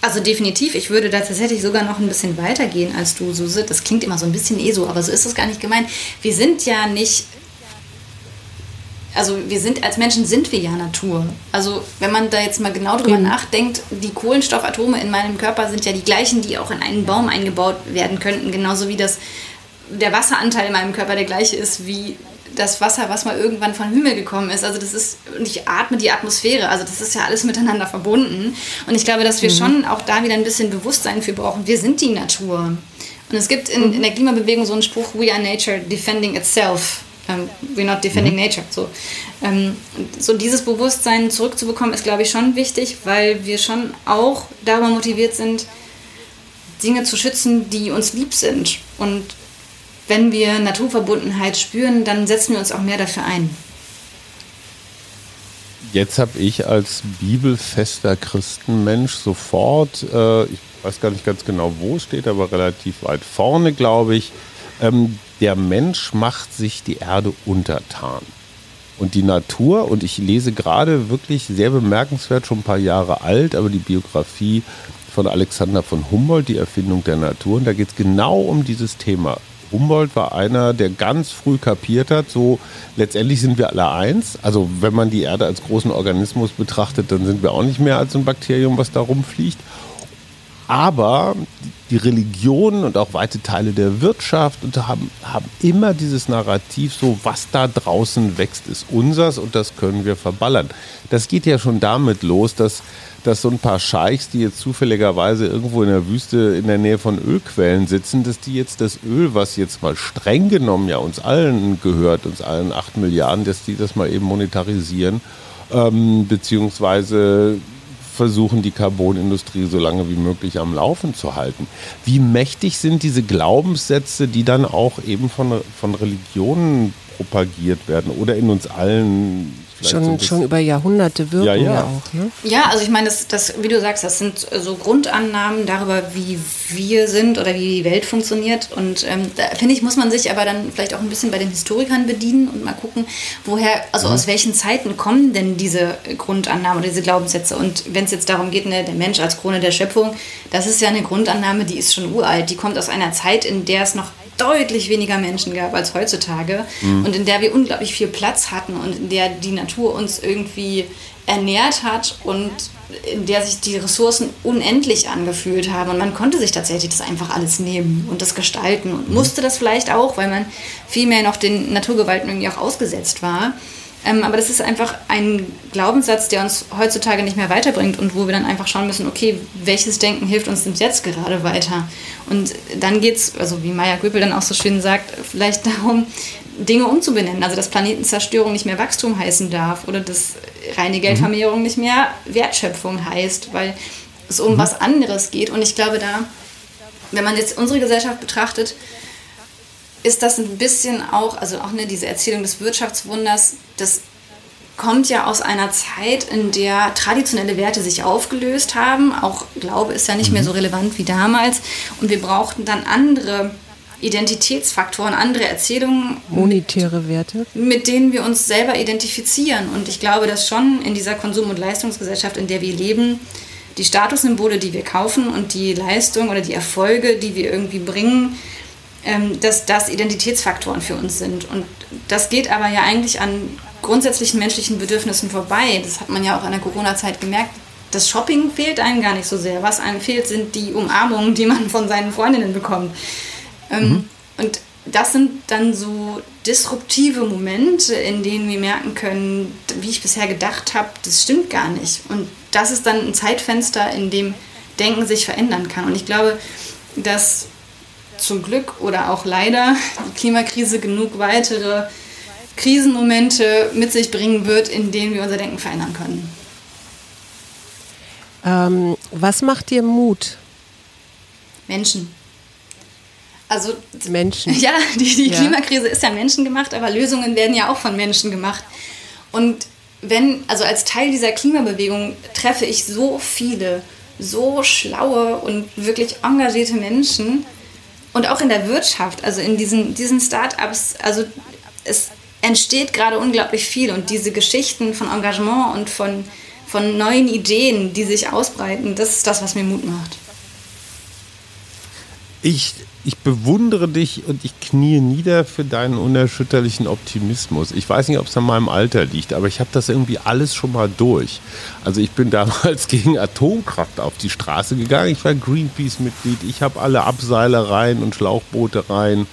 Also definitiv, ich würde da tatsächlich sogar noch ein bisschen weiter gehen als du, Suse. Das klingt immer so ein bisschen eh so, aber so ist es gar nicht gemeint. Wir sind ja nicht, also wir sind, als Menschen sind wir ja Natur. Also wenn man da jetzt mal genau drüber Mhm. nachdenkt, die Kohlenstoffatome in meinem Körper sind ja die gleichen, die auch in einen Baum eingebaut werden könnten, genauso wie das, der Wasseranteil in meinem Körper der gleiche ist wie das Wasser, was mal irgendwann vom Himmel gekommen ist. Also das ist, und ich atme die Atmosphäre, also das ist ja alles miteinander verbunden. Und ich glaube, dass wir schon auch da wieder ein bisschen Bewusstsein für brauchen. Wir sind die Natur. Und es gibt in, in der Klimabewegung so einen Spruch, we are nature defending itself. Um, we're not defending nature. So, ähm, und so dieses Bewusstsein zurückzubekommen, ist, glaube ich, schon wichtig, weil wir schon auch darüber motiviert sind, Dinge zu schützen, die uns lieb sind. Und wenn wir Naturverbundenheit spüren, dann setzen wir uns auch mehr dafür ein. Jetzt habe ich als bibelfester Christenmensch sofort, äh, ich weiß gar nicht ganz genau, wo es steht, aber relativ weit vorne, glaube ich, ähm, der Mensch macht sich die Erde untertan. Und die Natur, und ich lese gerade wirklich sehr bemerkenswert, schon ein paar Jahre alt, aber die Biografie von Alexander von Humboldt, die Erfindung der Natur, und da geht es genau um dieses Thema. Humboldt war einer, der ganz früh kapiert hat, so letztendlich sind wir alle eins. Also wenn man die Erde als großen Organismus betrachtet, dann sind wir auch nicht mehr als ein Bakterium, was da rumfliegt. Aber die Religionen und auch weite Teile der Wirtschaft haben, haben immer dieses Narrativ, so was da draußen wächst, ist unsers und das können wir verballern. Das geht ja schon damit los, dass, dass so ein paar Scheichs, die jetzt zufälligerweise irgendwo in der Wüste in der Nähe von Ölquellen sitzen, dass die jetzt das Öl, was jetzt mal streng genommen ja uns allen gehört, uns allen acht Milliarden, dass die das mal eben monetarisieren, ähm, beziehungsweise versuchen, die Carbonindustrie so lange wie möglich am Laufen zu halten. Wie mächtig sind diese Glaubenssätze, die dann auch eben von, von Religionen propagiert werden oder in uns allen Schon, schon über Jahrhunderte wirken Ja, ja. ja auch. Ne? Ja, also ich meine, das, das, wie du sagst, das sind so Grundannahmen darüber, wie wir sind oder wie die Welt funktioniert. Und ähm, da finde ich, muss man sich aber dann vielleicht auch ein bisschen bei den Historikern bedienen und mal gucken, woher, also aus welchen Zeiten kommen denn diese Grundannahmen oder diese Glaubenssätze. Und wenn es jetzt darum geht, ne, der Mensch als Krone der Schöpfung, das ist ja eine Grundannahme, die ist schon uralt. Die kommt aus einer Zeit, in der es noch deutlich weniger Menschen gab als heutzutage mhm. und in der wir unglaublich viel Platz hatten und in der die Natur uns irgendwie ernährt hat und in der sich die Ressourcen unendlich angefühlt haben und man konnte sich tatsächlich das einfach alles nehmen und das gestalten und musste das vielleicht auch, weil man viel mehr noch den Naturgewalten irgendwie auch ausgesetzt war. Ähm, aber das ist einfach ein Glaubenssatz, der uns heutzutage nicht mehr weiterbringt und wo wir dann einfach schauen müssen, okay, welches Denken hilft uns denn jetzt gerade weiter? Und dann geht es, also wie Maya Göpel dann auch so schön sagt, vielleicht darum, Dinge umzubenennen. Also dass Planetenzerstörung nicht mehr Wachstum heißen darf oder dass reine Geldvermehrung mhm. nicht mehr Wertschöpfung heißt, weil es um mhm. was anderes geht. Und ich glaube da, wenn man jetzt unsere Gesellschaft betrachtet, ist das ein bisschen auch, also auch ne, diese Erzählung des Wirtschaftswunders, das kommt ja aus einer Zeit, in der traditionelle Werte sich aufgelöst haben. Auch Glaube ist ja nicht mhm. mehr so relevant wie damals. Und wir brauchten dann andere Identitätsfaktoren, andere Erzählungen. Monetäre Werte. Mit denen wir uns selber identifizieren. Und ich glaube, dass schon in dieser Konsum- und Leistungsgesellschaft, in der wir leben, die Statussymbole, die wir kaufen und die Leistung oder die Erfolge, die wir irgendwie bringen, dass das Identitätsfaktoren für uns sind. Und das geht aber ja eigentlich an grundsätzlichen menschlichen Bedürfnissen vorbei. Das hat man ja auch in der Corona-Zeit gemerkt. Das Shopping fehlt einem gar nicht so sehr. Was einem fehlt, sind die Umarmungen, die man von seinen Freundinnen bekommt. Ähm, mhm. Und das sind dann so disruptive Momente, in denen wir merken können, wie ich bisher gedacht habe, das stimmt gar nicht. Und das ist dann ein Zeitfenster, in dem Denken sich verändern kann. Und ich glaube, dass zum Glück oder auch leider die Klimakrise genug weitere Krisenmomente mit sich bringen wird, in denen wir unser Denken verändern können. Ähm, was macht dir Mut? Menschen. Also Menschen. Ja, die, die ja. Klimakrise ist ja menschengemacht, aber Lösungen werden ja auch von Menschen gemacht. Und wenn, also als Teil dieser Klimabewegung treffe ich so viele, so schlaue und wirklich engagierte Menschen, und auch in der Wirtschaft, also in diesen, diesen Start-ups, also es entsteht gerade unglaublich viel und diese Geschichten von Engagement und von, von neuen Ideen, die sich ausbreiten, das ist das, was mir Mut macht. Ich ich bewundere dich und ich knie nieder für deinen unerschütterlichen Optimismus. Ich weiß nicht, ob es an meinem Alter liegt, aber ich habe das irgendwie alles schon mal durch. Also ich bin damals gegen Atomkraft auf die Straße gegangen. Ich war Greenpeace-Mitglied. Ich habe alle Abseilereien und Schlauchbootereien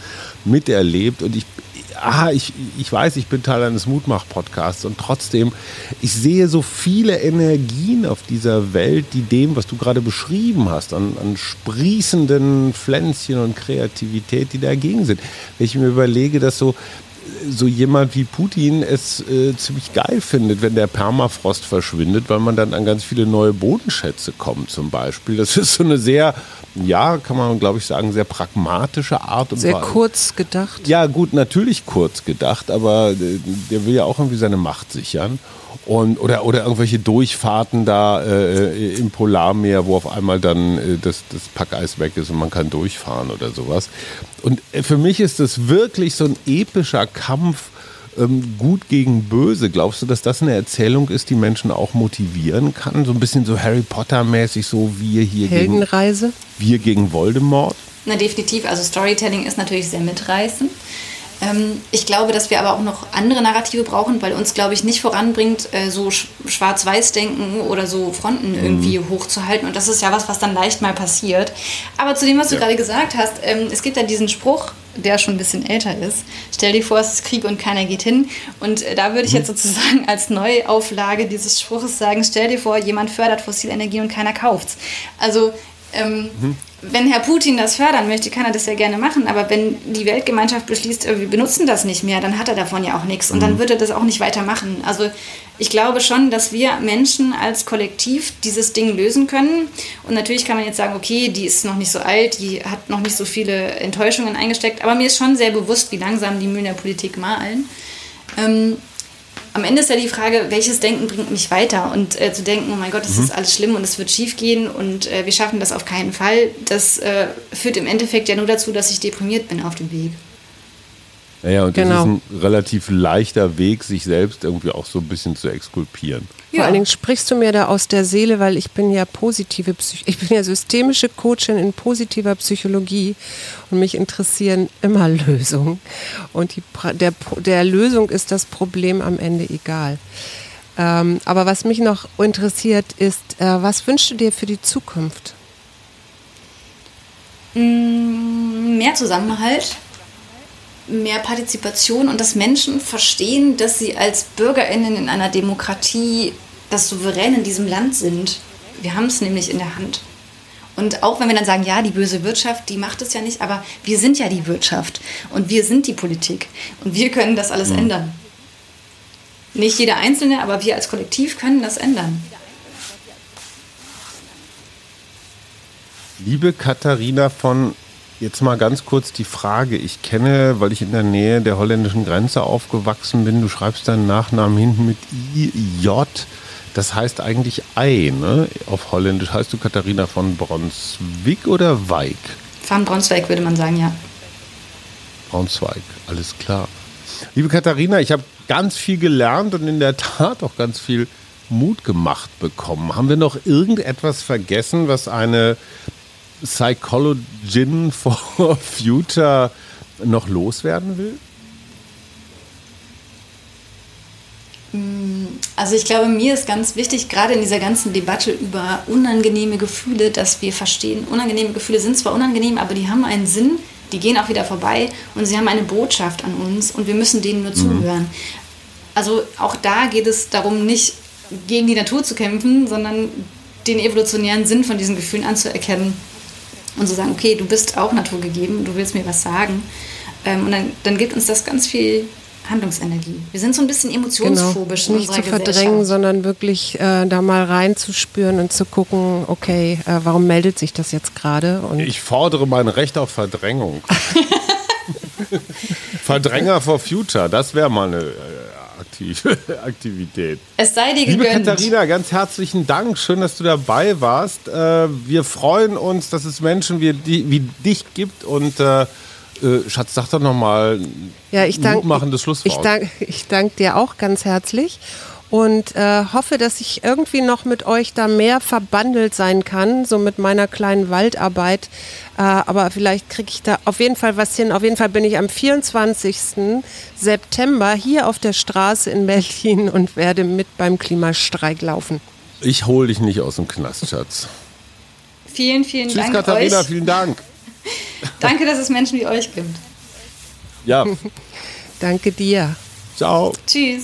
miterlebt und ich aha, ich, ich weiß, ich bin Teil eines Mutmach-Podcasts und trotzdem, ich sehe so viele Energien auf dieser Welt, die dem, was du gerade beschrieben hast, an, an sprießenden Pflänzchen und Kreativität, die dagegen sind. Wenn ich mir überlege, dass so so jemand wie Putin es äh, ziemlich geil findet, wenn der Permafrost verschwindet, weil man dann an ganz viele neue Bodenschätze kommt zum Beispiel. Das ist so eine sehr, ja, kann man glaube ich sagen, sehr pragmatische Art. Und sehr kurz gedacht. Ja gut, natürlich kurz gedacht, aber äh, der will ja auch irgendwie seine Macht sichern. Und, oder, oder irgendwelche Durchfahrten da äh, im Polarmeer, wo auf einmal dann äh, das, das Packeis weg ist und man kann durchfahren oder sowas. Und äh, für mich ist das wirklich so ein epischer Kampf ähm, gut gegen böse. Glaubst du, dass das eine Erzählung ist, die Menschen auch motivieren kann? So ein bisschen so Harry Potter-mäßig, so wir hier Heldenreise? gegen, wir gegen Voldemort? Na, definitiv. Also Storytelling ist natürlich sehr mitreißend. Ähm, ich glaube, dass wir aber auch noch andere Narrative brauchen, weil uns, glaube ich, nicht voranbringt, äh, so Schwarz-Weiß-Denken oder so Fronten irgendwie mhm. hochzuhalten. Und das ist ja was, was dann leicht mal passiert. Aber zu dem, was du ja. gerade gesagt hast, ähm, es gibt ja diesen Spruch, der schon ein bisschen älter ist. Stell dir vor, es ist Krieg und keiner geht hin. Und äh, da würde ich mhm. jetzt sozusagen als Neuauflage dieses Spruches sagen, stell dir vor, jemand fördert fossile Energie und keiner kauft's. Also ähm, mhm wenn Herr Putin das fördern möchte, kann er das ja gerne machen. Aber wenn die Weltgemeinschaft beschließt, wir benutzen das nicht mehr, dann hat er davon ja auch nichts. Und mhm. dann wird er das auch nicht weitermachen. Also ich glaube schon, dass wir Menschen als Kollektiv dieses Ding lösen können. Und natürlich kann man jetzt sagen, okay, die ist noch nicht so alt, die hat noch nicht so viele Enttäuschungen eingesteckt. Aber mir ist schon sehr bewusst, wie langsam die Mühlen der Politik malen. Am Ende ist ja die Frage, welches Denken bringt mich weiter? Und äh, zu denken, oh mein Gott, es mhm. ist alles schlimm und es wird schief gehen und äh, wir schaffen das auf keinen Fall, das äh, führt im Endeffekt ja nur dazu, dass ich deprimiert bin auf dem Weg. Naja, und Genau. das ist ein relativ leichter Weg, sich selbst irgendwie auch so ein bisschen zu exkulpieren. Vor allen Dingen sprichst du mir da aus der Seele, weil ich bin ja positive Psych ich bin ja systemische Coachin in positiver Psychologie und mich interessieren immer Lösungen. Und die, der, der Lösung ist das Problem am Ende egal. Ähm, aber was mich noch interessiert ist, äh, was wünschst du dir für die Zukunft? Mm, Mehr Zusammenhalt, mehr Partizipation und dass Menschen verstehen, dass sie als BürgerInnen in einer Demokratie das Souverän in diesem Land sind. Wir haben es nämlich in der Hand. Und auch wenn wir dann sagen, ja, die böse Wirtschaft, die macht es ja nicht, aber wir sind ja die Wirtschaft und wir sind die Politik und wir können das alles ändern. Nicht jeder Einzelne, aber wir als Kollektiv können das ändern. Liebe Katharina von, jetzt mal ganz kurz die Frage. Ich kenne, weil ich in der Nähe der holländischen Grenze aufgewachsen bin, du schreibst deinen Nachnamen hinten mit IJ. Das heißt eigentlich Ei, ne? Auf Holländisch heißt du Katharina von Bronswijk oder Weik? Van Braunschweig würde man sagen, ja. Braunschweig, alles klar. Liebe Katharina, ich habe ganz viel gelernt und in der Tat auch ganz viel Mut gemacht bekommen. Haben wir noch irgendetwas vergessen, was eine Psychologin for Future noch loswerden will? Also ich glaube, mir ist ganz wichtig, gerade in dieser ganzen Debatte über unangenehme Gefühle, dass wir verstehen, unangenehme Gefühle sind zwar unangenehm, aber die haben einen Sinn, die gehen auch wieder vorbei und sie haben eine Botschaft an uns und wir müssen denen nur zuhören. Also auch da geht es darum, nicht gegen die Natur zu kämpfen, sondern den evolutionären Sinn von diesen Gefühlen anzuerkennen und zu sagen, okay, du bist auch naturgegeben, du willst mir was sagen. Ähm, und dann, dann gibt uns das ganz viel Handlungsenergie. Wir sind so ein bisschen emotionsphobisch in Genau. Nicht unserer zu verdrängen, sondern wirklich äh, da mal reinzuspüren und zu gucken, okay, äh, warum meldet sich das jetzt gerade? Und Ich fordere mein Recht auf Verdrängung. Verdränger for Future, das wäre mal eine äh, aktive Aktivität. Es sei dir Liebe gegönnt. Katharina, ganz herzlichen Dank. Schön, dass du dabei warst. Äh, wir freuen uns, dass es Menschen wie, dich gibt. Und äh, äh, Schatz, sag doch nochmal Ja, ich danke mutmachendes Schlusswort. Ich danke ich dank dir auch ganz herzlich und äh, hoffe, dass ich irgendwie noch mit euch da mehr verbandelt sein kann, so mit meiner kleinen Waldarbeit. Äh, aber vielleicht kriege ich da auf jeden Fall was hin. Auf jeden Fall bin ich am 24. September hier auf der Straße in Berlin und werde mit beim Klimastreik laufen. ich hole dich nicht aus dem Knast, Schatz. Vielen, vielen Tschüss, Dank Katharina, euch. vielen Dank. Danke, dass es Menschen wie euch gibt. Ja, Danke dir. ciao. Tschüss.